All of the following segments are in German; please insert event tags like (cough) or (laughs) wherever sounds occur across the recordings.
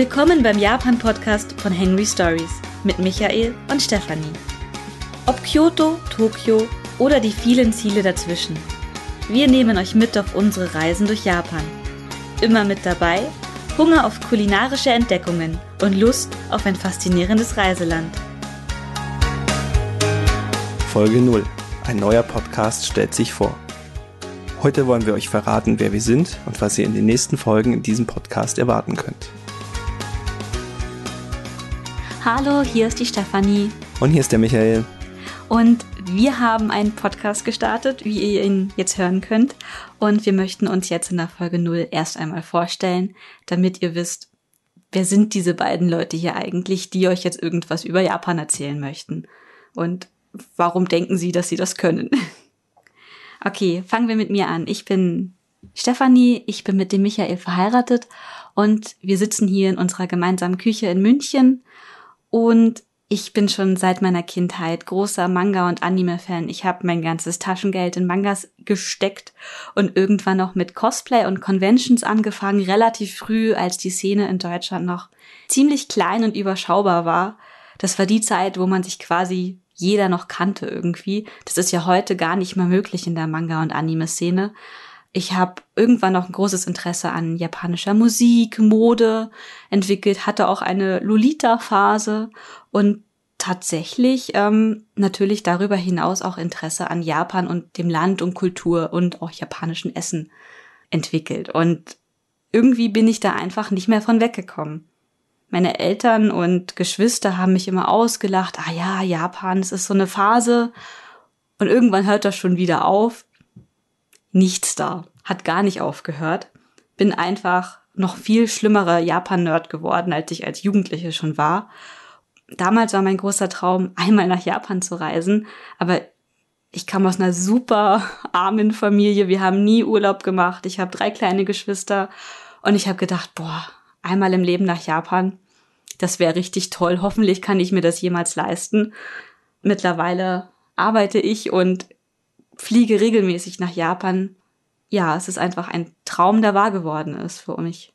Willkommen beim Japan-Podcast von Henry Stories mit Michael und Stefanie. Ob Kyoto, Tokio oder die vielen Ziele dazwischen. Wir nehmen euch mit auf unsere Reisen durch Japan. Immer mit dabei Hunger auf kulinarische Entdeckungen und Lust auf ein faszinierendes Reiseland. Folge 0. Ein neuer Podcast stellt sich vor. Heute wollen wir euch verraten, wer wir sind und was ihr in den nächsten Folgen in diesem Podcast erwarten könnt. Hallo, hier ist die Stefanie. Und hier ist der Michael. Und wir haben einen Podcast gestartet, wie ihr ihn jetzt hören könnt. Und wir möchten uns jetzt in der Folge 0 erst einmal vorstellen, damit ihr wisst, wer sind diese beiden Leute hier eigentlich, die euch jetzt irgendwas über Japan erzählen möchten. Und warum denken sie, dass sie das können? (laughs) Okay, fangen wir mit mir an. Ich bin Stefanie, ich bin mit dem Michael verheiratet und wir sitzen hier in unserer gemeinsamen Küche in München und ich bin schon seit meiner Kindheit großer Manga- und Anime-Fan. Ich habe mein ganzes Taschengeld in Mangas gesteckt und irgendwann noch mit Cosplay und Conventions angefangen, relativ früh, als die Szene in Deutschland noch ziemlich klein und überschaubar war. Das war die Zeit, wo man sich quasi jeder noch kannte irgendwie. Das ist ja heute gar nicht mehr möglich in der Manga- und Anime-Szene. Ich habe irgendwann noch ein großes Interesse an japanischer Musik, Mode entwickelt, hatte auch eine Lolita-Phase und tatsächlich ähm, natürlich darüber hinaus auch Interesse an Japan und dem Land und Kultur und auch japanischen Essen entwickelt. Und irgendwie bin ich da einfach nicht mehr von weggekommen. Meine Eltern und Geschwister haben mich immer ausgelacht, ah ja, Japan, es ist so eine Phase und irgendwann hört das schon wieder auf nichts da. Hat gar nicht aufgehört. Bin einfach noch viel schlimmerer Japan-Nerd geworden, als ich als Jugendliche schon war. Damals war mein großer Traum, (laughs) einmal nach Japan zu reisen, aber ich kam aus einer super armen Familie. Wir haben nie Urlaub gemacht. Ich habe drei kleine Geschwister und ich habe gedacht, boah, einmal im Leben nach Japan, das wäre richtig toll. Hoffentlich kann ich mir das jemals leisten. Mittlerweile arbeite ich und fliege regelmäßig nach Japan. Ja, es ist einfach ein Traum, der wahr geworden ist für mich.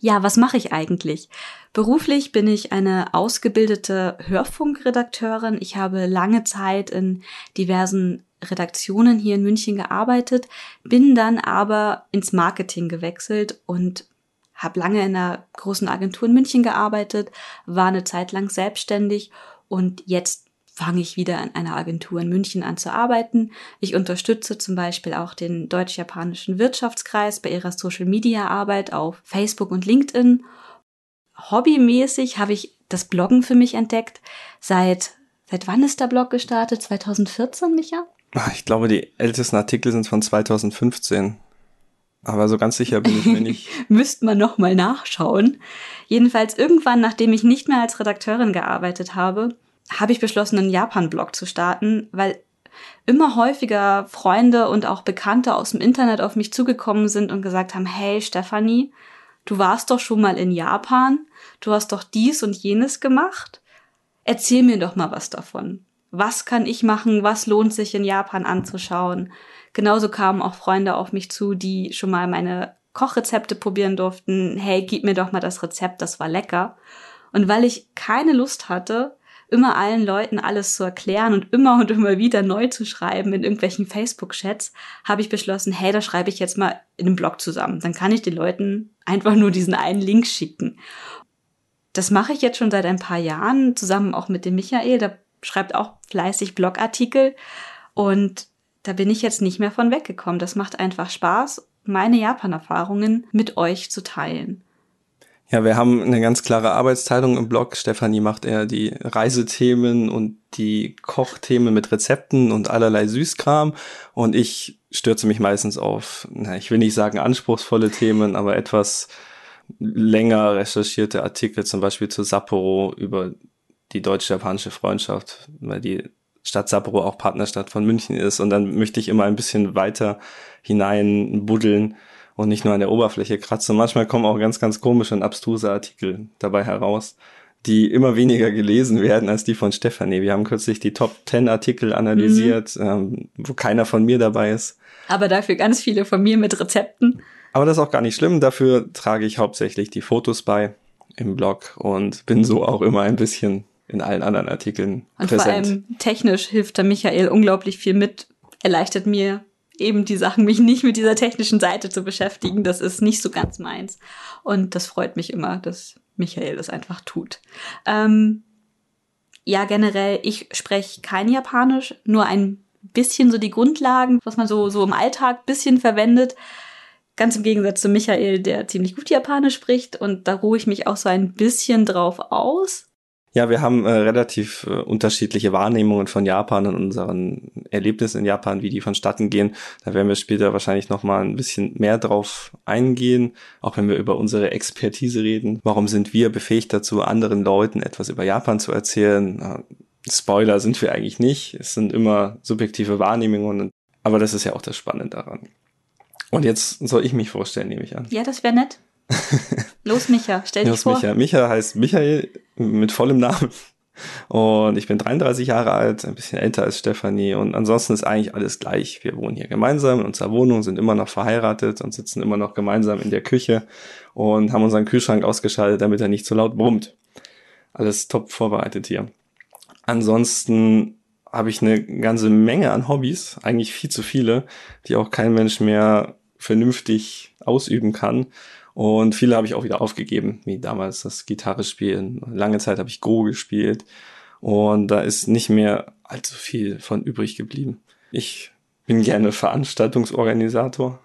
Ja, was mache ich eigentlich? Beruflich bin ich eine ausgebildete Hörfunkredakteurin. Ich habe lange Zeit in diversen Redaktionen hier in München gearbeitet, bin dann aber ins Marketing gewechselt und habe lange in einer großen Agentur in München gearbeitet, war eine Zeit lang selbstständig und jetzt fange ich wieder an einer Agentur in München an zu arbeiten. Ich unterstütze zum Beispiel auch den deutsch-japanischen Wirtschaftskreis bei ihrer Social-Media-Arbeit auf Facebook und LinkedIn. Hobbymäßig habe ich das Bloggen für mich entdeckt. Seit, seit wann ist der Blog gestartet? 2014, Micha? Ah, ich glaube, die ältesten Artikel sind von 2015. Aber so ganz sicher bin ich mir nicht. (laughs) Müsste man noch mal nachschauen. Jedenfalls irgendwann, nachdem ich nicht mehr als Redakteurin gearbeitet habe, habe ich beschlossen, einen Japan-Blog zu starten, weil immer häufiger Freunde und auch Bekannte aus dem Internet auf mich zugekommen sind und gesagt haben, hey Stefanie, du warst doch schon mal in Japan, du hast doch dies und jenes gemacht. Erzähl mir doch mal was davon. Was kann ich machen? Was lohnt sich in Japan anzuschauen? Genauso kamen auch Freunde auf mich zu, die schon mal meine Kochrezepte probieren durften. Hey, gib mir doch mal das Rezept, das war lecker. Und weil ich keine Lust hatte, immer allen Leuten alles zu erklären und immer und immer wieder neu zu schreiben in irgendwelchen Facebook-Chats, habe ich beschlossen, hey, da schreibe ich jetzt mal in einem Blog zusammen. Dann kann ich den Leuten einfach nur diesen einen Link schicken. Das mache ich jetzt schon seit ein paar Jahren, zusammen auch mit dem Michael, der schreibt auch fleißig Blogartikel und da bin ich jetzt nicht mehr von weggekommen. Das macht einfach Spaß, meine Japan-Erfahrungen mit euch zu teilen. Ja, wir haben eine ganz klare Arbeitsteilung im Blog. Stefanie macht eher die Reisethemen und die Kochthemen mit Rezepten und allerlei Süßkram. Und ich stürze mich meistens auf, na, ich will nicht sagen anspruchsvolle Themen, aber etwas länger recherchierte Artikel, zum Beispiel zu Sapporo über die deutsche-japanische Freundschaft, weil die Stadt Sapporo auch Partnerstadt von München ist. Und dann möchte ich immer ein bisschen weiter hinein buddeln und nicht nur an der Oberfläche kratze. manchmal kommen auch ganz, ganz komische und abstruse Artikel dabei heraus, die immer weniger gelesen werden als die von Stefanie. Wir haben kürzlich die Top 10 Artikel analysiert, mhm. ähm, wo keiner von mir dabei ist. Aber dafür ganz viele von mir mit Rezepten. Aber das ist auch gar nicht schlimm. Dafür trage ich hauptsächlich die Fotos bei. im Blog und bin so auch immer ein bisschen in allen anderen Artikeln Und präsent. vor allem technisch hilft der Michael unglaublich viel mit, erleichtert mir eben die Sachen, mich nicht mit dieser technischen Seite zu beschäftigen. Das ist nicht so ganz meins. Und das freut mich immer, dass Michael das einfach tut. Ähm, ja, generell, ich spreche kein Japanisch, nur ein bisschen so die Grundlagen, was man so, so im Alltag bisschen verwendet. Ganz im Gegensatz zu Michael, der ziemlich gut Japanisch spricht. Und da ruhe ich mich auch so ein bisschen drauf aus. Ja, wir haben äh, relativ äh, unterschiedliche Wahrnehmungen von Japan und unseren Erlebnissen in Japan, wie die vonstatten gehen. Da werden wir später wahrscheinlich noch mal ein bisschen mehr drauf eingehen, auch wenn wir über unsere Expertise reden. Warum sind wir befähigt dazu, anderen Leuten etwas über Japan zu erzählen? Äh, Spoiler sind wir eigentlich nicht. Es sind immer subjektive Wahrnehmungen, aber das ist ja auch das Spannende daran. Und jetzt soll ich mich vorstellen, nehme ich an. Ja, das wäre nett. Los, Micha, stell dich Los, vor. Micha. Micha heißt Michael mit vollem Namen. Und ich bin 33 Jahre alt, ein bisschen älter als Stefanie. Und ansonsten ist eigentlich alles gleich. Wir wohnen hier gemeinsam in unserer Wohnung, sind immer noch verheiratet und sitzen immer noch gemeinsam in der Küche und haben unseren Kühlschrank ausgeschaltet, damit er nicht so laut brummt. Alles top vorbereitet hier. Ansonsten habe ich eine ganze Menge an Hobbys, eigentlich viel zu viele, die auch kein Mensch mehr vernünftig ausüben kann. Und viele habe ich auch wieder aufgegeben, wie damals das Gitarre spielen. Lange Zeit habe ich Go gespielt. Und da ist nicht mehr allzu viel von übrig geblieben. Ich bin gerne Veranstaltungsorganisator,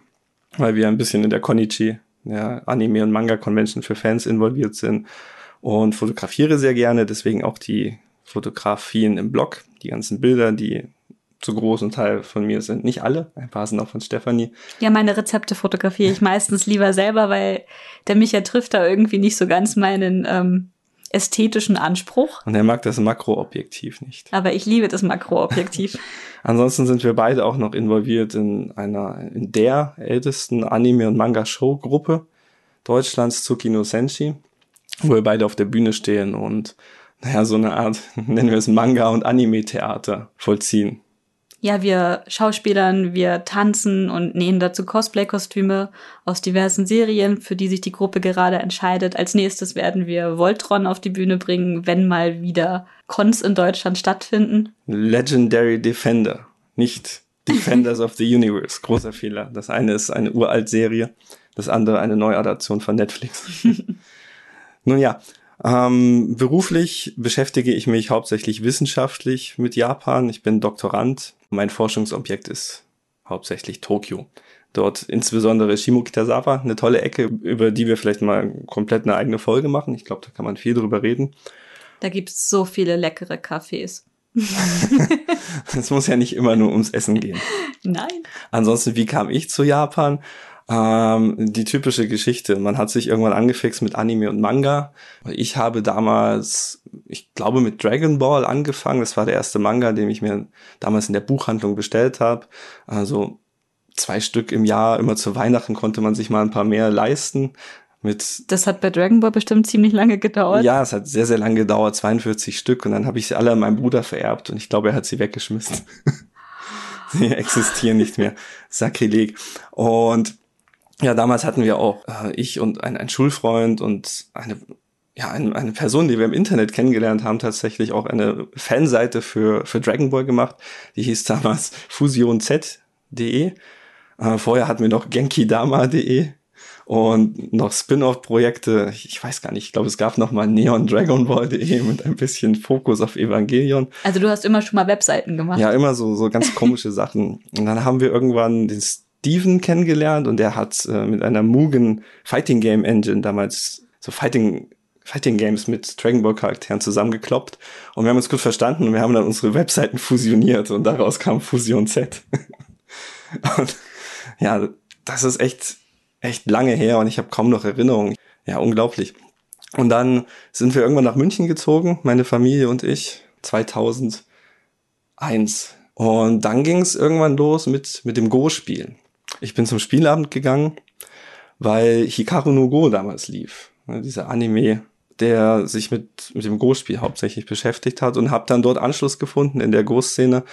weil wir ein bisschen in der Konichi, der Anime- und Manga-Convention für Fans involviert sind und fotografiere sehr gerne, deswegen auch die Fotografien im Blog, die ganzen Bilder, die zu großen Teil von mir sind. Nicht alle, ein paar sind auch von Stefanie. Ja, meine Rezepte fotografiere ich meistens lieber selber, weil der Micha trifft da irgendwie nicht so ganz meinen ähm, ästhetischen Anspruch. Und er mag das Makroobjektiv nicht. Aber ich liebe das Makroobjektiv. (laughs) Ansonsten sind wir beide auch noch involviert in einer, in der ältesten Anime- und Manga-Show-Gruppe Deutschlands, Tsukino Senshi, wo wir beide auf der Bühne stehen und naja, so eine Art, (laughs) nennen wir es Manga- und Anime-Theater vollziehen. Ja, wir Schauspielern, wir tanzen und nähen dazu Cosplay-Kostüme aus diversen Serien, für die sich die Gruppe gerade entscheidet. Als nächstes werden wir Voltron auf die Bühne bringen, wenn mal wieder Cons in Deutschland stattfinden. Legendary Defender, nicht Defenders (laughs) of the Universe. Großer Fehler. Das eine ist eine Uralt-Serie, das andere eine Neuadaption von Netflix. (laughs) Nun ja, ähm, beruflich beschäftige ich mich hauptsächlich wissenschaftlich mit Japan. Ich bin Doktorand. Mein Forschungsobjekt ist hauptsächlich Tokio. Dort insbesondere Shimokitazawa, eine tolle Ecke, über die wir vielleicht mal komplett eine eigene Folge machen. Ich glaube, da kann man viel drüber reden. Da gibt's so viele leckere Cafés. (laughs) Es muss ja nicht immer nur ums Essen gehen. (laughs) Nein. Ansonsten, wie kam ich zu Japan? Ähm, die typische Geschichte. Man hat sich irgendwann angefixt mit Anime und Manga. Ich habe damals, ich glaube, mit Dragon Ball angefangen. Das war der erste Manga, den ich mir damals in der Buchhandlung bestellt habe. Also zwei Stück im Jahr, immer zu Weihnachten konnte man sich mal ein paar mehr leisten. Mit Das hat bei Dragon Ball bestimmt ziemlich lange gedauert. ja, es hat sehr, sehr lange gedauert, 42 Stück. Und dann habe ich sie alle an meinen Bruder vererbt und ich glaube, er hat sie weggeschmissen. (laughs) sie existieren nicht mehr. Sakrileg. Und ja, damals hatten wir auch, äh, ich und ein, ein Schulfreund und eine, ja, eine, eine Person, die wir im Internet kennengelernt haben, tatsächlich auch eine Fanseite für, für Dragon Ball gemacht. Die hieß damals (laughs) fusionz.de. Äh, vorher hatten wir noch genkidama.de und noch Spin-off-Projekte. Ich, weiß gar nicht, ich glaube, es gab noch mal Neon Dragon Ball.de mit ein bisschen Fokus auf Evangelion. Also du hast immer schon mal Webseiten gemacht. Ja, immer so, so ganz komische Sachen. Und dann haben wir irgendwann den Steven kennengelernt und der hat äh, mit einer Mugen Fighting Game Engine damals so Fighting Fighting Games mit Dragon Ball Charakteren zusammengekloppt und wir haben uns gut verstanden und wir haben dann unsere Webseiten fusioniert und daraus kam Fusion Z. (laughs) und ja, das ist echt echt lange her und ich habe kaum noch Erinnerungen. Ja, unglaublich. Und dann sind wir irgendwann nach München gezogen, meine Familie und ich, 2001. Und dann ging es irgendwann los mit, mit dem Go-Spielen. Ich bin zum Spielabend gegangen, weil Hikaru no Go damals lief. Ne, Dieser Anime, der sich mit, mit dem Go-Spiel hauptsächlich beschäftigt hat und habe dann dort Anschluss gefunden in der Go-Szene.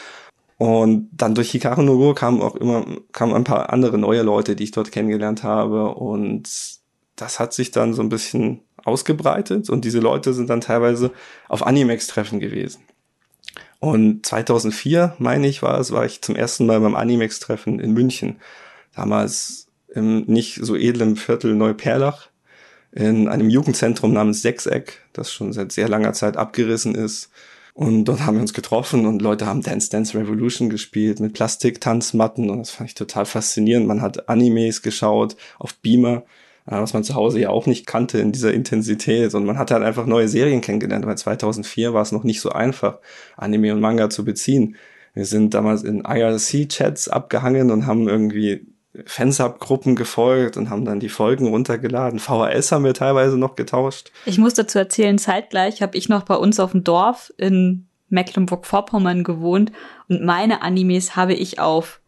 Und dann durch Hikaru no Go kamen auch immer kamen ein paar andere neue Leute, die ich dort kennengelernt habe. Und das hat sich dann so ein bisschen ausgebreitet und diese Leute sind dann teilweise auf Animex-Treffen gewesen. Und 2004, meine ich, war es, war ich zum ersten Mal beim Animex-Treffen in München. Damals im nicht so edlen Viertel Neuperlach in einem Jugendzentrum namens Sechseck, das schon seit sehr langer Zeit abgerissen ist. Und dort haben wir uns getroffen und Leute haben Dance Dance Revolution gespielt mit Plastiktanzmatten und das fand ich total faszinierend. Man hat Animes geschaut auf Beamer, äh, was man zu Hause ja auch nicht kannte in dieser Intensität und man hat halt einfach neue Serien kennengelernt, weil 2004 war es noch nicht so einfach, Anime und Manga zu beziehen. Wir sind damals in IRC-Chats abgehangen und haben irgendwie Fansub-Gruppen gefolgt und haben dann die Folgen runtergeladen. VHS haben wir teilweise noch getauscht. Ich muss dazu erzählen, zeitgleich habe ich noch bei uns auf dem Dorf in Mecklenburg-Vorpommern gewohnt und meine Animes habe ich auf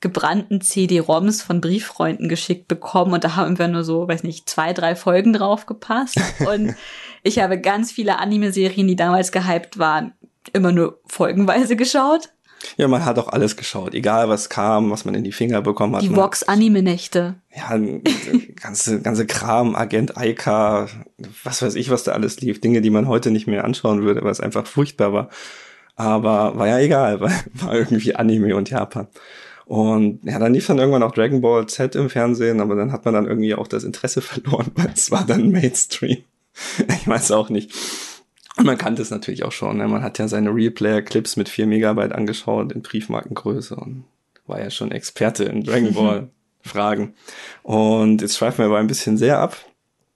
gebrannten CD-ROMs von Brieffreunden geschickt bekommen und da haben wir nur so, weiß nicht, zwei, drei Folgen drauf gepasst (laughs) und ich habe ganz viele Anime-Serien, die damals gehypt waren, immer nur folgenweise geschaut ja, man hat auch alles geschaut, egal was kam, was man in die Finger bekommen hat. Die Vox-Anime-Nächte. Ja, (laughs) ganze, ganze Kram, Agent Aika, was weiß ich, was da alles lief. Dinge, die man heute nicht mehr anschauen würde, weil es einfach furchtbar war. Aber war ja egal, (laughs) weil war irgendwie Anime und Japan. Und ja, dann lief dann irgendwann auch Dragon Ball Z im Fernsehen, aber dann hat man dann irgendwie auch das Interesse (laughs) verloren, weil es war dann Mainstream. Ich weiß auch nicht. Und man kannte es natürlich auch schon. Ne? Man hat ja seine Real-Player-Clips mit 4 Megabyte angeschaut in Briefmarkengröße und war ja schon Experte in Dragon (laughs) Ball Fragen. Und jetzt schweifen wir aber ein bisschen sehr ab.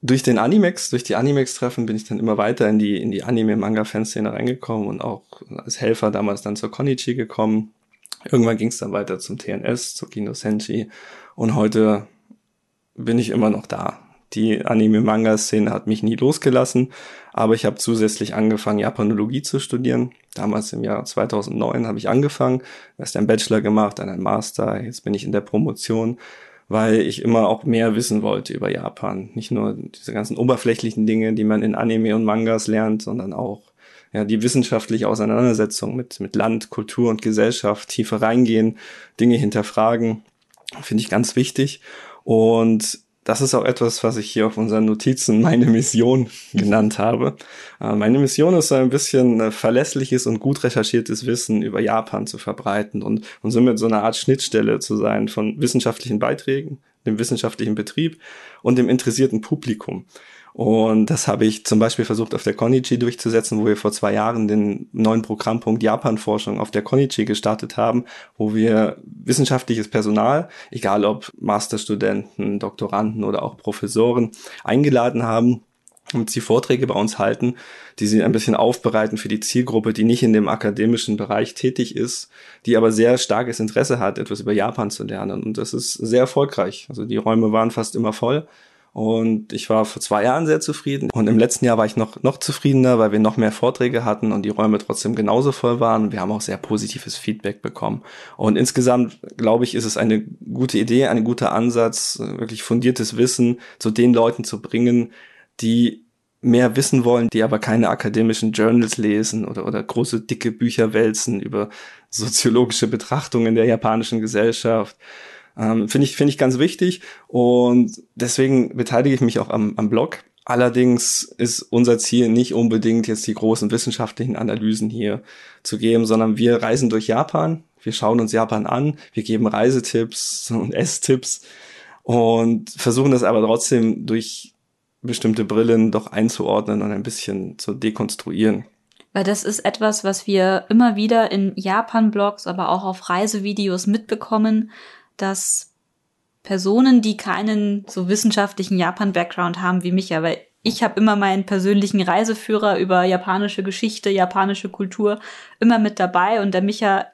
Durch den Animex, durch die Animex-Treffen bin ich dann immer weiter in die, in die Anime-Manga-Fanszene reingekommen und auch als Helfer damals dann zur Konichi gekommen. Irgendwann ging es dann weiter zum TNS, zur Kino Senshi und heute bin ich immer noch da die Anime-Manga-Szene hat mich nie losgelassen, aber ich habe zusätzlich angefangen, Japanologie zu studieren. Damals im Jahr 2009 habe ich angefangen, erst einen Bachelor gemacht, dann einen Master, jetzt bin ich in der Promotion, weil ich immer auch mehr wissen wollte über Japan. Nicht nur diese ganzen oberflächlichen Dinge, die man in Anime und Mangas lernt, sondern auch ja, die wissenschaftliche Auseinandersetzung mit, mit Land, Kultur und Gesellschaft tiefer reingehen, Dinge hinterfragen, finde ich ganz wichtig. Und das ist auch etwas, was ich hier auf unseren Notizen meine Mission (laughs) genannt habe. Äh, meine Mission ist so ein bisschen äh, verlässliches und gut recherchiertes Wissen über Japan zu verbreiten und, und somit so eine Art Schnittstelle zu sein von wissenschaftlichen Beiträgen, dem wissenschaftlichen Betrieb und dem interessierten Publikum. Und das habe ich zum Beispiel versucht auf der Konichi durchzusetzen, wo wir vor zwei Jahren den neuen Programmpunkt Japan-Forschung auf der Konichi gestartet haben, wo wir wissenschaftliches Personal, egal ob Masterstudenten, Doktoranden oder auch Professoren, eingeladen haben, und sie Vorträge bei uns halten, die sie ein bisschen aufbereiten für die Zielgruppe, die nicht in dem akademischen Bereich tätig ist, die aber sehr starkes Interesse hat, etwas über Japan zu lernen. Und das ist sehr erfolgreich. Also die Räume waren fast immer voll. Und ich war vor zwei Jahren sehr zufrieden. Und im letzten Jahr war ich noch, noch zufriedener, weil wir noch mehr Vorträge hatten und die Räume trotzdem genauso voll waren. Wir haben auch sehr positives Feedback bekommen. Und insgesamt, glaube ich, ist es eine gute Idee, ein guter Ansatz, wirklich fundiertes Wissen zu den Leuten zu bringen, die mehr wissen wollen, die aber keine akademischen Journals lesen oder, oder große dicke Bücher wälzen über soziologische Betrachtungen der japanischen Gesellschaft ähm, Finde ich, finde ich ganz wichtig und deswegen beteilige ich mich auch am, am Blog. Allerdings ist unser Ziel nicht unbedingt jetzt die großen wissenschaftlichen Analysen hier zu geben, sondern wir reisen durch Japan, wir schauen uns Japan an, wir geben Reisetipps und (laughs) Esstipps und versuchen das aber trotzdem durch bestimmte Brillen doch einzuordnen und ein bisschen zu dekonstruieren. Weil das ist etwas, was wir immer wieder in Japan-Blogs, aber auch auf Reisevideos mitbekommen, dass Personen, die keinen so wissenschaftlichen Japan-Background haben wie mich, aber ich habe immer meinen persönlichen Reiseführer über japanische Geschichte, japanische Kultur immer mit dabei und der Micha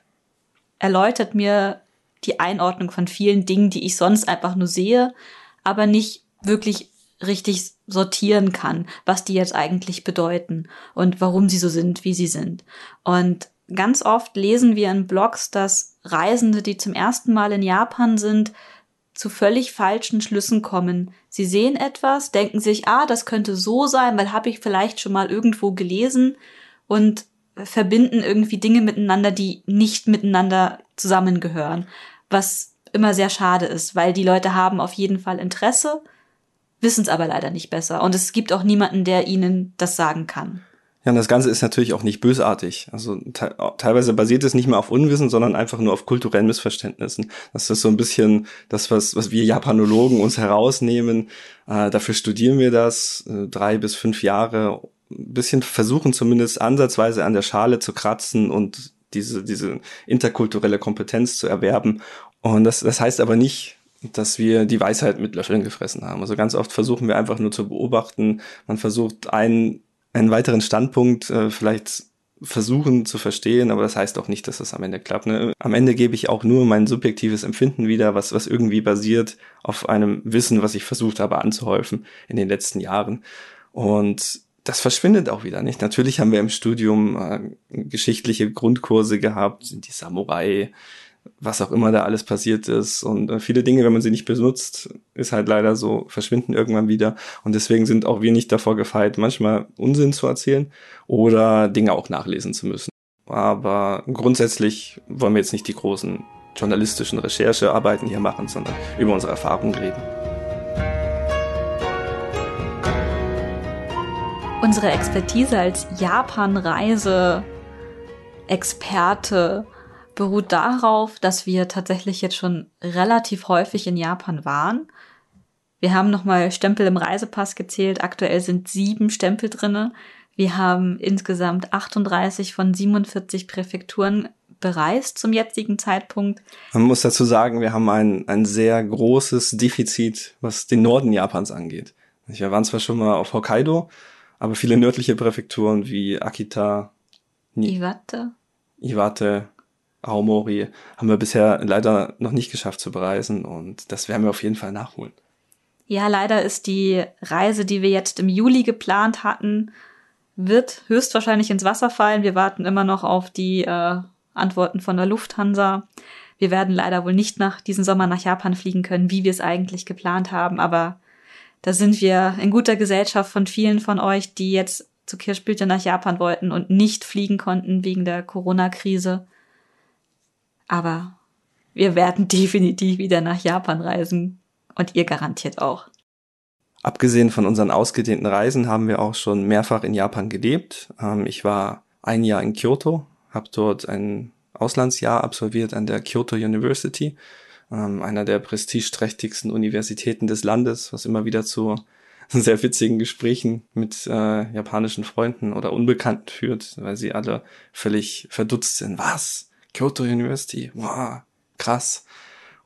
erläutert mir die Einordnung von vielen Dingen, die ich sonst einfach nur sehe, aber nicht wirklich richtig sortieren kann, was die jetzt eigentlich bedeuten und warum sie so sind, wie sie sind. Und ganz oft lesen wir in Blogs, dass Reisende, die zum ersten Mal in Japan sind, zu völlig falschen Schlüssen kommen. Sie sehen etwas, denken sich, ah, das könnte so sein, weil habe ich vielleicht schon mal irgendwo gelesen und verbinden irgendwie Dinge miteinander, die nicht miteinander zusammengehören, was immer sehr schade ist, weil die Leute haben auf jeden Fall Interesse wissen es aber leider nicht besser. Und es gibt auch niemanden, der ihnen das sagen kann. Ja, und das Ganze ist natürlich auch nicht bösartig. Also te teilweise basiert es nicht mehr auf Unwissen, sondern einfach nur auf kulturellen Missverständnissen. Das ist so ein bisschen das, was, was wir Japanologen uns herausnehmen. Äh, dafür studieren wir das äh, drei bis fünf Jahre. Ein bisschen versuchen zumindest ansatzweise an der Schale zu kratzen und diese, diese interkulturelle Kompetenz zu erwerben. Und das, das heißt aber nicht, dass wir die Weisheit mit Löffeln gefressen haben. Also ganz oft versuchen wir einfach nur zu beobachten. Man versucht einen einen weiteren Standpunkt äh, vielleicht versuchen zu verstehen, aber das heißt auch nicht, dass das am Ende klappt. Ne? Am Ende gebe ich auch nur mein subjektives Empfinden wieder, was, was irgendwie basiert auf einem Wissen, was ich versucht habe anzuhäufen in den letzten Jahren. Und das verschwindet auch wieder nicht. Natürlich haben wir im Studium äh, geschichtliche Grundkurse gehabt, die Samurai, was auch immer da alles passiert ist. Und äh, viele Dinge, wenn man sie nicht benutzt, ist halt leider so, verschwinden irgendwann wieder. Und deswegen sind auch wir nicht davor gefeit, manchmal Unsinn zu erzählen oder Dinge auch nachlesen zu müssen. Aber grundsätzlich wollen wir jetzt nicht die großen journalistischen Recherchearbeiten hier machen, sondern über unsere Erfahrungen reden. Unsere Expertise als Japan-Reise-Experte beruht darauf, dass wir tatsächlich jetzt schon relativ häufig in Japan waren. Wir haben nochmal Stempel im Reisepass gezählt. Aktuell sind sieben Stempel drinne. Wir haben insgesamt 38 von 47 Präfekturen bereist zum jetzigen Zeitpunkt. Man muss dazu sagen, wir haben ein, ein sehr großes Defizit, was den Norden Japans angeht. Wir waren zwar schon mal auf Hokkaido, aber viele nördliche Präfekturen wie Akita, Iwate, Iwate Aomori haben wir bisher leider noch nicht geschafft zu bereisen und das werden wir auf jeden Fall nachholen. Ja, leider ist die Reise, die wir jetzt im Juli geplant hatten, wird höchstwahrscheinlich ins Wasser fallen. Wir warten immer noch auf die äh, Antworten von der Lufthansa. Wir werden leider wohl nicht nach diesem Sommer nach Japan fliegen können, wie wir es eigentlich geplant haben, aber da sind wir in guter Gesellschaft von vielen von euch, die jetzt zu Kirschblüte nach Japan wollten und nicht fliegen konnten wegen der Corona-Krise. Aber wir werden (laughs) definitiv wieder nach Japan reisen und ihr garantiert auch. Abgesehen von unseren ausgedehnten Reisen haben wir auch schon mehrfach in Japan gelebt. Ähm, ich war ein Jahr in Kyoto, habe dort ein Auslandsjahr absolviert an der Kyoto University, ähm, einer der prestigeträchtigsten Universitäten des Landes, was immer wieder zu (laughs) sehr witzigen Gesprächen mit äh, japanischen Freunden oder Unbekannten führt, weil sie alle völlig verdutzt sind. Was? Kyoto University, wow, krass.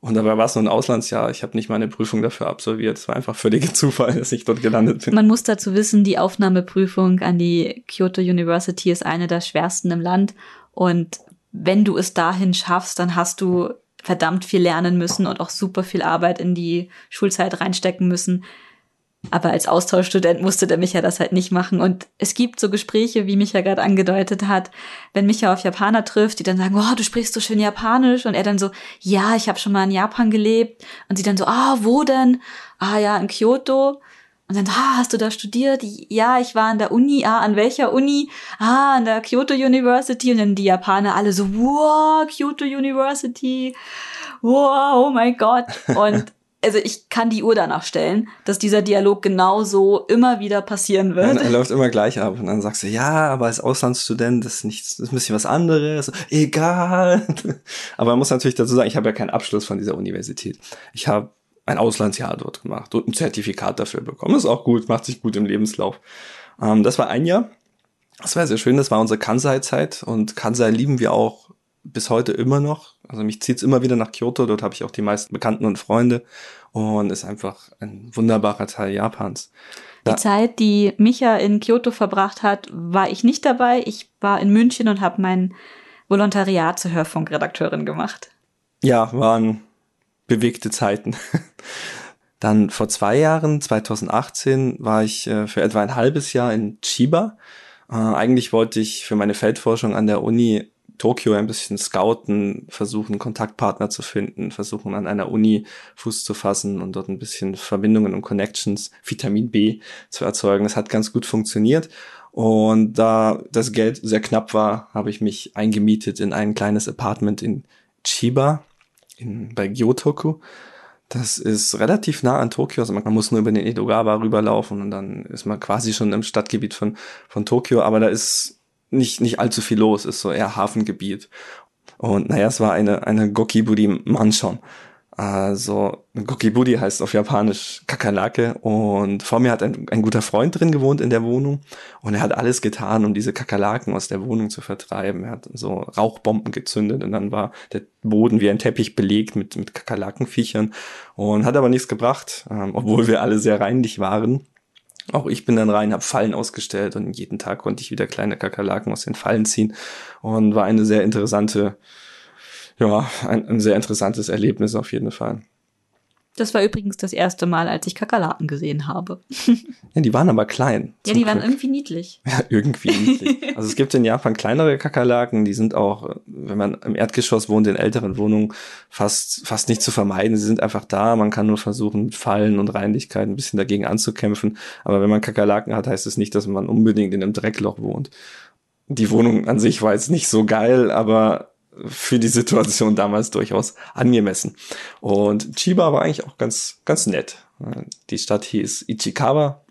Und dabei war es nur ein Auslandsjahr. Ich habe nicht meine Prüfung dafür absolviert. Es war einfach völliger (laughs) Zufall, dass ich dort gelandet bin. Man muss dazu wissen, die Aufnahmeprüfung an die Kyoto University ist eine der schwersten im Land. Und wenn du es dahin schaffst, dann hast du verdammt viel lernen müssen und auch super viel Arbeit in die Schulzeit reinstecken müssen. Aber als Austauschstudent musste der Micha das halt nicht machen. Und es gibt so Gespräche, wie Micha gerade angedeutet hat, wenn Micha auf Japaner trifft, die dann sagen, oh, du sprichst so schön Japanisch. Und er dann so, ja, ich habe schon mal in Japan gelebt. Und sie dann so, ah, wo denn? Ah ja, in Kyoto. Und dann, ah, hast du da studiert? Ja, ich war an der Uni. Ah, an welcher Uni? Ah, an der Kyoto University. Und dann die Japaner alle so, wow, Kyoto University. Wow, oh mein Gott. Und also ich kann die Uhr danach stellen, dass dieser Dialog genauso immer wieder passieren wird. er läuft immer gleich ab und dann sagst du, ja, aber als Auslandsstudent ist nichts, ist ein bisschen was anderes. Egal. (laughs) aber man muss natürlich dazu sagen, ich habe ja keinen Abschluss von dieser Universität. Ich habe ein Auslandsjahr dort gemacht und ein Zertifikat dafür bekommen. Das ist auch gut, macht sich gut im Lebenslauf. Ähm, das war ein Jahr. Das war sehr schön, das war unsere Kansai-Zeit und Kansai lieben wir auch bis heute immer noch. Also mich zieht's immer wieder nach Kyoto, dort habe ich auch die meisten Bekannten und Freunde und ist einfach ein wunderbarer Teil Japans. Die Zeit, die Micha in Kyoto verbracht hat, war ich nicht dabei. Ich war in München und habe mein Volontariat zur Hörfunkredakteurin gemacht. Ja, waren bewegte Zeiten. (laughs) Dann vor zwei Jahren, 2018, war ich äh, für etwa ein halbes Jahr in Chiba. Äh, eigentlich wollte ich für meine Feldforschung an der Uni Tokio ein bisschen scouten, versuchen Kontaktpartner zu finden, versuchen an einer Uni Fuß zu fassen und dort ein bisschen Verbindungen und Connections, Vitamin B zu erzeugen. Das hat ganz gut funktioniert. Und da das Geld sehr knapp war, habe ich mich eingemietet in ein kleines Apartment in Chiba, in, bei Gyotoku. Das ist relativ nah an Tokio, also man muss nur über den Edogawa rüberlaufen und dann ist man quasi schon im Stadtgebiet von, von Tokio, aber da ist nicht, nicht allzu viel los, ist so eher Hafengebiet. Und naja, es war eine, eine Gokiburi Mansion. Also Gokiburi heißt auf Japanisch Kakerlake und vor mir hat ein, ein guter Freund drin gewohnt in der Wohnung und er hat alles getan, um diese Kakerlaken aus der Wohnung zu vertreiben. Er hat so Rauchbomben gezündet und dann war der Boden wie ein Teppich belegt mit, mit Kakerlakenviechern und hat aber nichts gebracht, ähm, obwohl wir alle sehr reinlich waren. Auch ich bin dann rein, habe Fallen ausgestellt und jeden Tag konnte ich wieder kleine Kakerlaken aus den Fallen ziehen und war eine sehr interessante ja, ein, ein sehr interessantes Erlebnis auf jeden Fall. Das war übrigens das erste Mal, als ich Kakerlaken gesehen habe. (laughs) Ja, die waren aber klein. Ja, die Glück. waren irgendwie niedlich. (laughs) Ja, irgendwie niedlich. Also es gibt in Japan kleinere Kakerlaken, die sind auch, wenn man im Erdgeschoss wohnt, in älteren Wohnungen, fast, fast nicht zu vermeiden. Sie sind einfach da. Man kann nur versuchen, mit Fallen und Reinlichkeit ein bisschen dagegen anzukämpfen. Aber wenn man Kakerlaken hat, heißt es nicht, dass man unbedingt in einem Dreckloch wohnt. Die Wohnung an sich war jetzt nicht so geil, aber für die Situation damals durchaus angemessen. Und Chiba war eigentlich auch ganz, ganz nett. Die Stadt hieß Ichikawa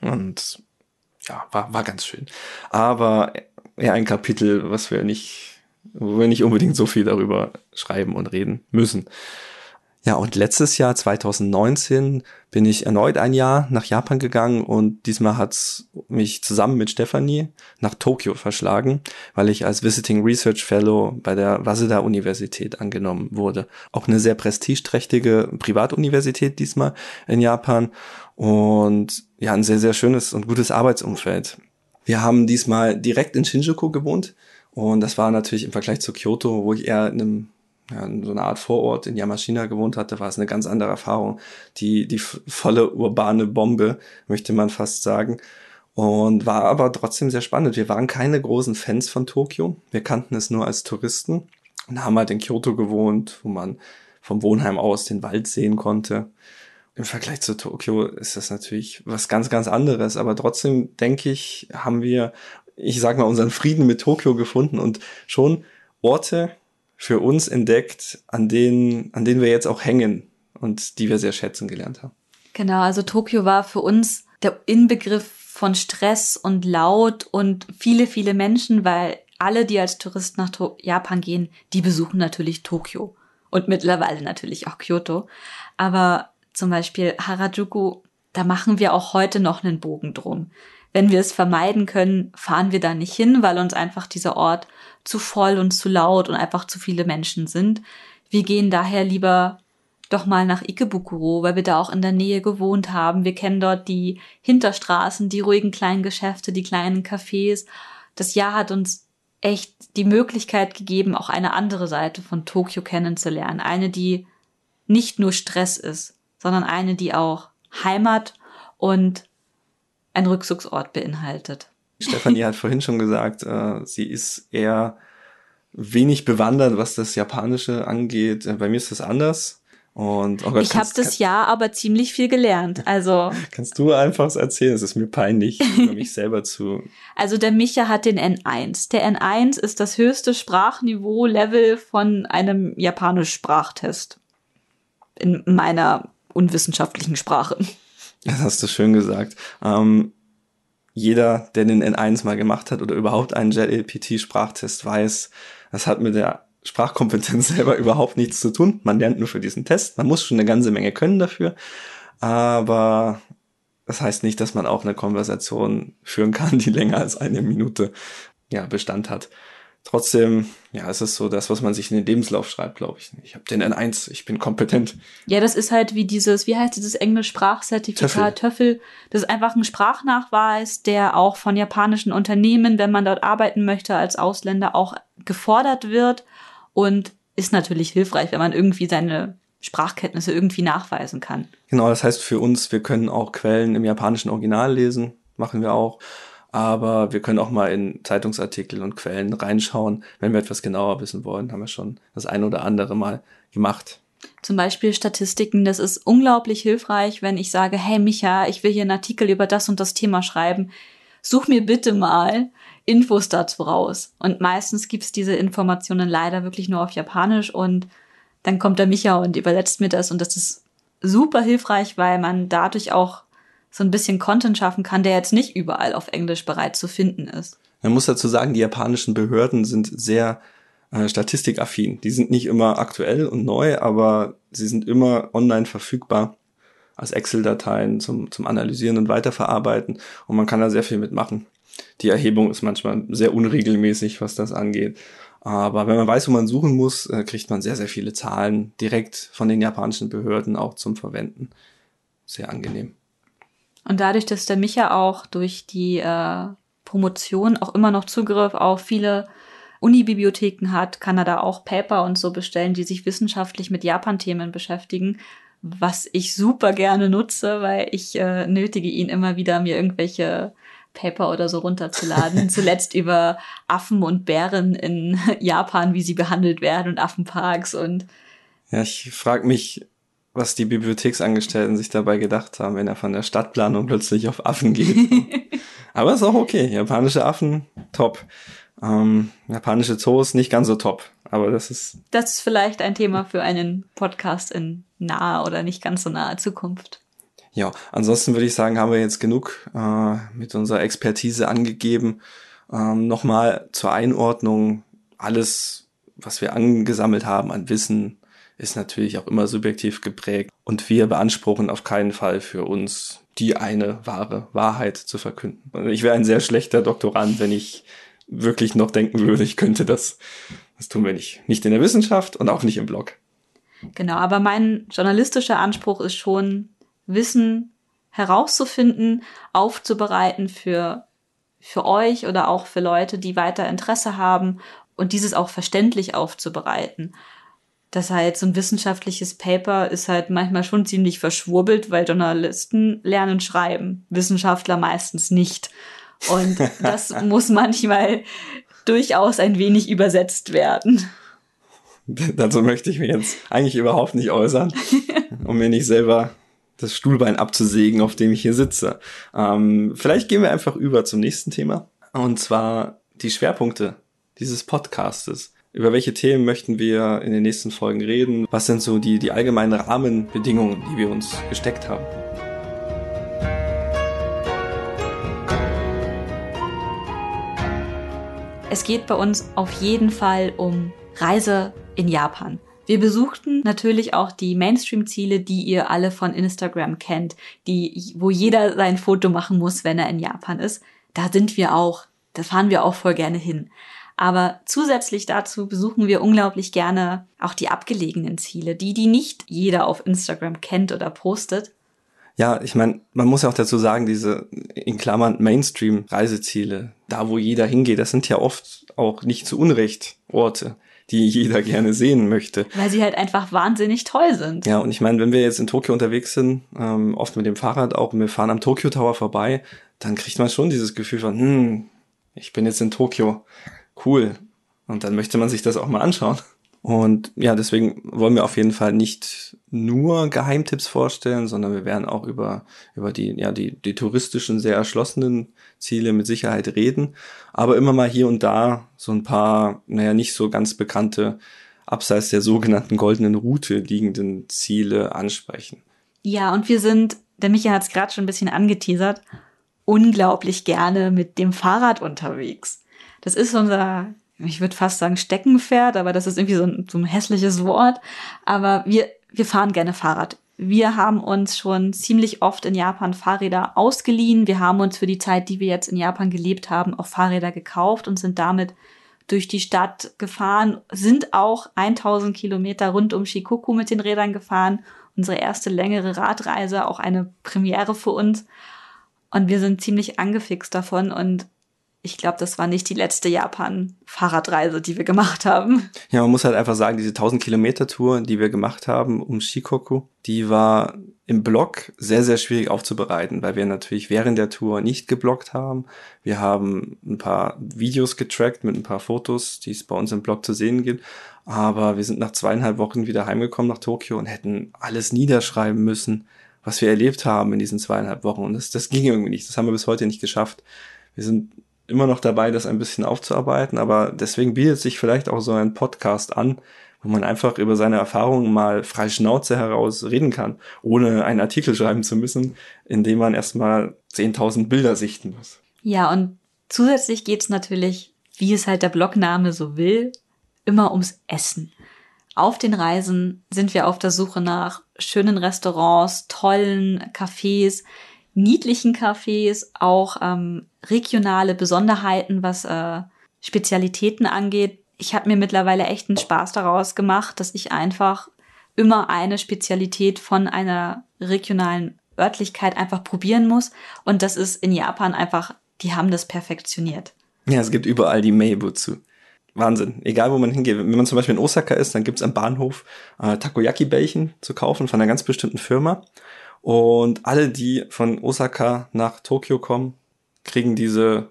und ja, war, war ganz schön. Aber eher ein Kapitel, was wir nicht, wo wir nicht unbedingt so viel darüber schreiben und reden müssen. Ja, und letztes Jahr, 2019, bin ich erneut ein Jahr nach Japan gegangen und diesmal hat's mich zusammen mit Stefanie nach Tokio verschlagen, weil ich als Visiting Research Fellow bei der Waseda Universität angenommen wurde. Auch eine sehr prestigeträchtige Privatuniversität diesmal in Japan und ja, ein sehr, sehr schönes und gutes Arbeitsumfeld. Wir haben diesmal direkt in Shinjuku gewohnt und das war natürlich im Vergleich zu Kyoto, wo ich eher in einem ja, in so einer Art Vorort in Yamashina gewohnt hatte, war es eine ganz andere Erfahrung. Die, die volle urbane Bombe, möchte man fast sagen. Und war aber trotzdem sehr spannend. Wir waren keine großen Fans von Tokio. Wir kannten es nur als Touristen und haben halt in Kyoto gewohnt, wo man vom Wohnheim aus den Wald sehen konnte. Im Vergleich zu Tokio ist das natürlich was ganz, ganz anderes. Aber trotzdem denke ich, haben wir, ich sag mal, unseren Frieden mit Tokio gefunden und schon Orte, für uns entdeckt, an denen, an denen wir jetzt auch hängen und die wir sehr schätzen gelernt haben. Genau, also Tokio war für uns der Inbegriff von Stress und Laut und viele, viele Menschen, weil alle, die als Touristen nach Japan gehen, die besuchen natürlich Tokio und mittlerweile natürlich auch Kyoto. Aber zum Beispiel Harajuku, da machen wir auch heute noch einen Bogen drum. Wenn wir es vermeiden können, fahren wir da nicht hin, weil uns einfach dieser Ort zu voll und zu laut und einfach zu viele Menschen sind. Wir gehen daher lieber doch mal nach Ikebukuro, weil wir da auch in der Nähe gewohnt haben. Wir kennen dort die Hinterstraßen, die ruhigen kleinen Geschäfte, die kleinen Cafés. Das Jahr hat uns echt die Möglichkeit gegeben, auch eine andere Seite von Tokio kennenzulernen. Eine, die nicht nur Stress ist, sondern eine, die auch Heimat und ein Rückzugsort beinhaltet. Stefanie hat (laughs) vorhin schon gesagt, äh, sie ist eher wenig bewandert, was das Japanische angeht. Äh, bei mir ist das anders. Und oh Gott, ich habe das Jahr aber ziemlich viel gelernt. Also (laughs) kannst du einfach erzählen? Es ist mir peinlich, mich (laughs) selber zu. Also der Micha hat den N1. Der N1 ist das höchste Sprachniveau-Level von einem japanisch Sprachtest in meiner unwissenschaftlichen Sprache. Das hast du schön gesagt. Ähm, jeder, der den N1 mal gemacht hat oder überhaupt einen JLPT-Sprachtest weiß, das hat mit der Sprachkompetenz (laughs) selber überhaupt nichts zu tun. Man lernt nur für diesen Test. Man muss schon eine ganze Menge können dafür. Aber das heißt nicht, dass man auch eine Konversation führen kann, die länger als eine Minute ja, Bestand hat. Trotzdem, ja, es ist so das, was man sich in den Lebenslauf schreibt, glaube ich. Ich habe den N1, ich bin kompetent. Ja, das ist halt wie dieses, wie heißt dieses Englisch-Sprachzertifikat Töffel. Das ist einfach ein Sprachnachweis, der auch von japanischen Unternehmen, wenn man dort arbeiten möchte als Ausländer, auch gefordert wird und ist natürlich hilfreich, wenn man irgendwie seine Sprachkenntnisse irgendwie nachweisen kann. Genau, das heißt für uns, wir können auch Quellen im japanischen Original lesen, machen wir auch aber wir können auch mal in Zeitungsartikel und Quellen reinschauen, wenn wir etwas genauer wissen wollen. Haben wir schon das ein oder andere Mal gemacht. Zum Beispiel Statistiken, das ist unglaublich hilfreich, wenn ich sage, hey Micha, ich will hier einen Artikel über das und das Thema schreiben. Such mir bitte mal Infos dazu raus. Und meistens gibt's diese Informationen leider wirklich nur auf Japanisch und dann kommt der Micha und übersetzt mir das und das ist super hilfreich, weil man dadurch auch so ein bisschen Content schaffen kann, der jetzt nicht überall auf Englisch bereit zu finden ist. Man muss dazu sagen, die japanischen Behörden sind sehr äh, statistikaffin. Die sind nicht immer aktuell und neu, aber sie sind immer online verfügbar als Excel-Dateien zum, zum Analysieren und Weiterverarbeiten und man kann da sehr viel mitmachen. Die Erhebung ist manchmal sehr unregelmäßig, was das angeht. Aber wenn man weiß, wo man suchen muss, äh, kriegt man sehr, sehr viele Zahlen direkt von den japanischen Behörden auch zum Verwenden. Sehr angenehm. Und dadurch, dass der Micha auch durch die äh, Promotion auch immer noch Zugriff auf viele Unibibliotheken hat, kann er da auch Paper und so bestellen, die sich wissenschaftlich mit Japan-Themen beschäftigen, was ich super gerne nutze, weil ich äh, nötige ihn immer wieder, mir irgendwelche Paper oder so runterzuladen. (laughs) Zuletzt über Affen und Bären in (laughs) Japan, wie sie behandelt werden und Affenparks und ja, ich frage mich, was die Bibliotheksangestellten sich dabei gedacht haben, wenn er von der Stadtplanung plötzlich auf Affen geht. (laughs) Aber ist auch okay. Japanische Affen, top. Ähm, japanische Zoos nicht ganz so top. Aber das ist. Das ist vielleicht ein Thema für einen Podcast in naher oder nicht ganz so naher Zukunft. Ja, ansonsten würde ich sagen, haben wir jetzt genug äh, mit unserer Expertise angegeben. Ähm, Nochmal zur Einordnung. Alles, was wir angesammelt haben an Wissen, ist natürlich auch immer subjektiv geprägt und wir beanspruchen auf keinen Fall für uns die eine wahre Wahrheit zu verkünden. Ich wäre ein sehr schlechter Doktorand, wenn ich wirklich noch denken würde, ich könnte das. Das tun wir nicht. Nicht in der Wissenschaft und auch nicht im Blog. Genau, aber mein journalistischer Anspruch ist schon, Wissen herauszufinden, aufzubereiten für, für euch oder auch für Leute, die weiter Interesse haben und dieses auch verständlich aufzubereiten dass halt so ein wissenschaftliches Paper ist halt manchmal schon ziemlich verschwurbelt, weil Journalisten lernen schreiben, Wissenschaftler meistens nicht. Und (laughs) das muss manchmal durchaus ein wenig übersetzt werden. Dazu möchte ich mich jetzt eigentlich überhaupt nicht äußern, (laughs) um mir nicht selber das Stuhlbein abzusägen, auf dem ich hier sitze. Ähm, vielleicht gehen wir einfach über zum nächsten Thema. Und zwar die Schwerpunkte dieses Podcastes. Über welche Themen möchten wir in den nächsten Folgen reden? Was sind so die, die allgemeinen Rahmenbedingungen, die wir uns gesteckt haben? Es geht bei uns auf jeden Fall um Reise in Japan. Wir besuchten natürlich auch die Mainstream-Ziele, die ihr alle von Instagram kennt, die, wo jeder sein Foto machen muss, wenn er in Japan ist. Da sind wir auch. Da fahren wir auch voll gerne hin. Aber zusätzlich dazu besuchen wir unglaublich gerne auch die abgelegenen Ziele, die, die nicht jeder auf Instagram kennt oder postet. Ja, ich meine, man muss ja auch dazu sagen, diese in Klammern Mainstream-Reiseziele, da wo jeder hingeht, das sind ja oft auch nicht zu Unrecht Orte, die jeder gerne sehen möchte. Weil sie halt einfach wahnsinnig toll sind. Ja, und ich meine, wenn wir jetzt in Tokio unterwegs sind, ähm, oft mit dem Fahrrad auch, und wir fahren am Tokyo Tower vorbei, dann kriegt man schon dieses Gefühl von, hm, ich bin jetzt in Tokio cool. Und dann möchte man sich das auch mal anschauen. Und ja, deswegen wollen wir auf jeden Fall nicht nur Geheimtipps vorstellen, sondern wir werden auch über, über die, ja, die, die touristischen, sehr erschlossenen Ziele mit Sicherheit reden. Aber immer mal hier und da so ein paar, naja, nicht so ganz bekannte, abseits der sogenannten goldenen Route liegenden Ziele ansprechen. Ja, und wir sind, der Micha hat es gerade schon ein bisschen angeteasert, unglaublich gerne mit dem Fahrrad unterwegs. Das ist unser, ich würde fast sagen Steckenpferd, aber das ist irgendwie so ein, so ein hässliches Wort. Aber wir, wir fahren gerne Fahrrad. Wir haben uns schon ziemlich oft in Japan Fahrräder ausgeliehen. Wir haben uns für die Zeit, die wir jetzt in Japan gelebt haben, auch Fahrräder gekauft und sind damit durch die Stadt gefahren, sind auch 1000 Kilometer rund um Shikoku mit den Rädern gefahren. Unsere erste längere Radreise, auch eine Premiere für uns. Und wir sind ziemlich angefixt davon und ich glaube, das war nicht die letzte Japan-Fahrradreise, die wir gemacht haben. Ja, man muss halt einfach sagen, diese 1000 Kilometer Tour, die wir gemacht haben um Shikoku, die war im Blog sehr, sehr schwierig aufzubereiten, weil wir natürlich während der Tour nicht geblockt haben. Wir haben ein paar Videos getrackt mit ein paar Fotos, die es bei uns im Blog zu sehen gibt. Aber wir sind nach zweieinhalb Wochen wieder heimgekommen nach Tokio und hätten alles niederschreiben müssen, was wir erlebt haben in diesen zweieinhalb Wochen. Und das, das ging irgendwie nicht. Das haben wir bis heute nicht geschafft. Wir sind immer noch dabei, das ein bisschen aufzuarbeiten, aber deswegen bietet sich vielleicht auch so ein Podcast an, wo man einfach über seine Erfahrungen mal frei Schnauze heraus reden kann, ohne einen Artikel schreiben zu müssen, in dem man erstmal 10.000 Bilder sichten muss. Ja, und zusätzlich geht's natürlich, wie es halt der Blogname so will, immer ums Essen. Auf den Reisen sind wir auf der Suche nach schönen Restaurants, tollen Cafés, niedlichen Cafés, auch ähm, regionale Besonderheiten, was äh, Spezialitäten angeht. Ich habe mir mittlerweile echt einen Spaß daraus gemacht, dass ich einfach immer eine Spezialität von einer regionalen Örtlichkeit einfach probieren muss. Und das ist in Japan einfach, die haben das perfektioniert. Ja, es gibt überall die Meibutsu. Wahnsinn. Egal, wo man hingeht. Wenn man zum Beispiel in Osaka ist, dann gibt's am Bahnhof äh, Takoyaki-Bällchen zu kaufen von einer ganz bestimmten Firma. Und alle, die von Osaka nach Tokio kommen, kriegen diese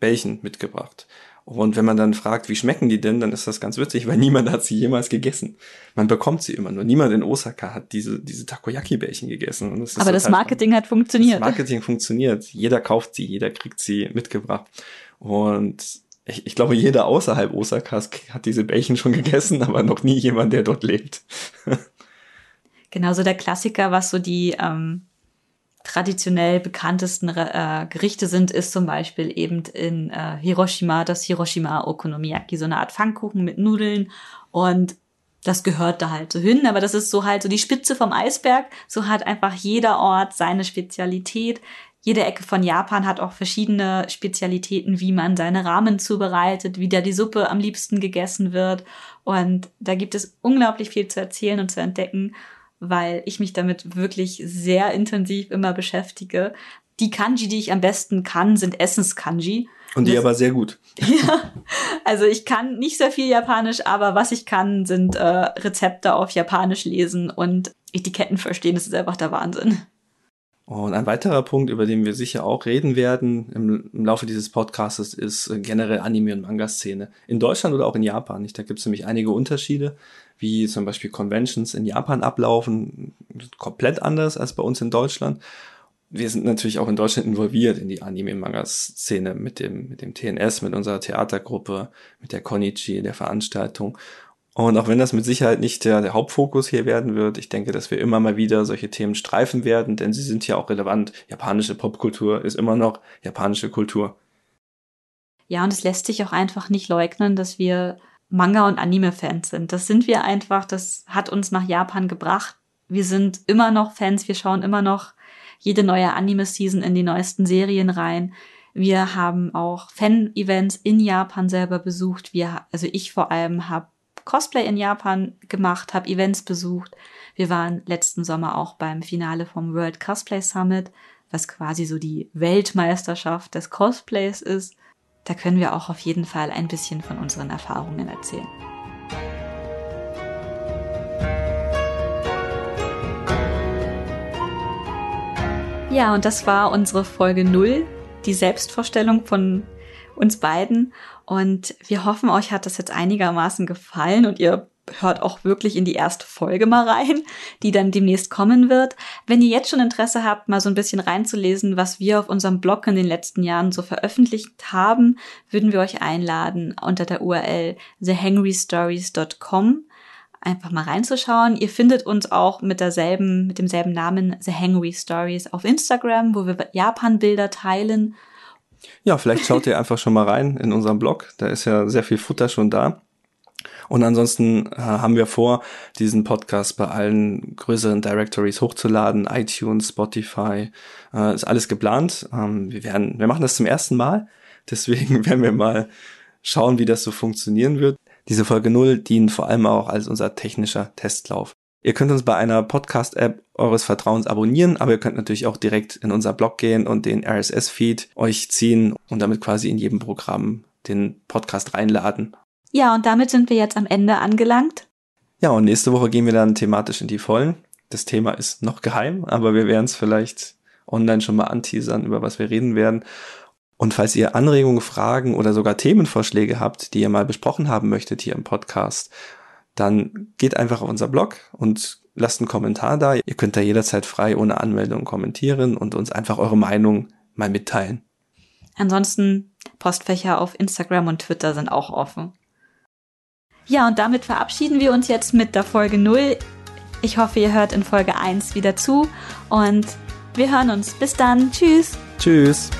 Bällchen mitgebracht. Und wenn man dann fragt, wie schmecken die denn, dann ist das ganz witzig, weil (laughs) niemand hat sie jemals gegessen. Man bekommt sie immer nur. Niemand in Osaka hat diese, diese Takoyaki-Bällchen gegessen. Das Aber das Marketing spannend. hat funktioniert. Das Marketing funktioniert. Jeder kauft sie, jeder kriegt sie mitgebracht. Und ich, ich glaube, jeder außerhalb Osakas hat diese Bällchen schon gegessen, aber noch nie jemand, der dort lebt. (laughs) Genauso der Klassiker, was so die ähm, traditionell bekanntesten äh, Gerichte sind, ist zum Beispiel eben in äh, Hiroshima das Hiroshima Okonomiyaki, so eine Art Pfannkuchen mit Nudeln und das gehört da halt so hin, aber das ist so halt so die Spitze vom Eisberg. So hat einfach jeder Ort seine Spezialität. Jede Ecke von Japan hat auch verschiedene Spezialitäten, wie man seine Ramen zubereitet, wie da die Suppe am liebsten gegessen wird. Und da gibt es unglaublich viel zu erzählen und zu entdecken weil ich mich damit wirklich sehr intensiv immer beschäftige. Die Kanji, die ich am besten kann, sind Essens-Kanji. Und die das, aber sehr gut. (laughs) ja, also ich kann nicht sehr viel Japanisch, aber was ich kann, sind äh, Rezepte auf Japanisch lesen und Etiketten verstehen. Das ist einfach der Wahnsinn. Und ein weiterer Punkt, über den wir sicher auch reden werden im, im Laufe dieses Podcasts, ist äh, generell Anime- und Manga-Szene. In Deutschland oder auch in Japan. Nicht? Da gibt es nämlich einige Unterschiede wie zum Beispiel Conventions in Japan ablaufen, komplett anders als bei uns in Deutschland. Wir sind natürlich auch in Deutschland involviert in die Anime-Manga-Szene mit dem, mit dem TNS, mit unserer Theatergruppe, mit der Konichi, der Veranstaltung. Und auch wenn das mit Sicherheit nicht der, der Hauptfokus hier werden wird, ich denke, dass wir immer mal wieder solche Themen streifen werden, denn sie sind ja auch relevant. Japanische Popkultur ist immer noch japanische Kultur. Ja, und es lässt sich auch einfach nicht leugnen, dass wir Manga- und Anime-Fans sind. Das sind wir einfach, das hat uns nach Japan gebracht. Wir sind immer noch Fans, wir schauen immer noch jede neue Anime-Season in die neuesten Serien rein. Wir haben auch Fan-Events in Japan selber besucht. Wir, also ich vor allem habe Cosplay in Japan gemacht, habe Events besucht. Wir waren letzten Sommer auch beim Finale vom World Cosplay Summit, was quasi so die Weltmeisterschaft des Cosplays ist. Da können wir auch auf jeden Fall ein bisschen von unseren Erfahrungen erzählen. Ja, und das war unsere Folge 0, die Selbstvorstellung von uns beiden. Und wir hoffen, euch hat das jetzt einigermaßen gefallen und ihr hört auch wirklich in die erste Folge mal rein, die dann demnächst kommen wird. Wenn ihr jetzt schon Interesse habt, mal so ein bisschen reinzulesen, was wir auf unserem Blog in den letzten Jahren so veröffentlicht haben, würden wir euch einladen, unter der URL thehangrystories.com einfach mal reinzuschauen. Ihr findet uns auch mit derselben, mit demselben Namen The Hangry Stories auf Instagram, wo wir Japan-Bilder teilen. Ja, vielleicht schaut ihr einfach schon mal rein in unserem Blog. Da ist ja sehr viel Futter schon da. Und ansonsten äh, haben wir vor, diesen Podcast bei allen größeren Directories hochzuladen, iTunes, Spotify, äh, ist alles geplant. Ähm, wir werden, wir machen das zum ersten Mal, deswegen (laughs) werden wir mal schauen, wie das so funktionieren wird. Diese Folge 0 dient vor allem auch als unser technischer Testlauf. Ihr könnt uns bei einer Podcast-App eures Vertrauens abonnieren, aber ihr könnt natürlich auch direkt in unser Blog gehen und den RSS-Feed euch ziehen und damit quasi in jedem Programm den Podcast reinladen ja, und damit sind wir jetzt am Ende angelangt. Ja, und nächste Woche gehen wir dann thematisch in die Vollen. Das Thema ist noch geheim, aber wir werden es vielleicht online schon mal anteasern, über was wir reden werden. Und falls ihr Anregungen, Fragen oder sogar Themenvorschläge habt, die ihr mal besprochen haben möchtet hier im Podcast, dann geht einfach auf unser Blog und lasst einen Kommentar da. Ihr könnt da jederzeit frei ohne Anmeldung kommentieren und uns einfach eure Meinung mal mitteilen. Ansonsten Postfächer auf Instagram und Twitter sind auch offen. Ja, und damit verabschieden wir uns jetzt mit der Folge 0. Ich hoffe, ihr hört in Folge 1 wieder zu und wir hören uns. Bis dann. Tschüss. Tschüss.